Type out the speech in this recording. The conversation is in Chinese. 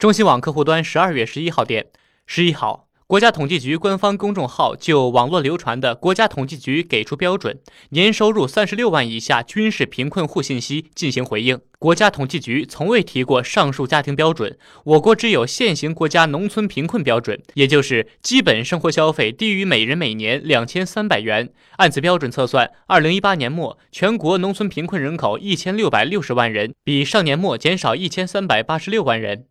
中新网客户端十二月十一号电，十一号。国家统计局官方公众号就网络流传的国家统计局给出标准年收入三十六万以下均是贫困户信息进行回应。国家统计局从未提过上述家庭标准，我国只有现行国家农村贫困标准，也就是基本生活消费低于每人每年两千三百元。按此标准测算，二零一八年末全国农村贫困人口一千六百六十万人，比上年末减少一千三百八十六万人。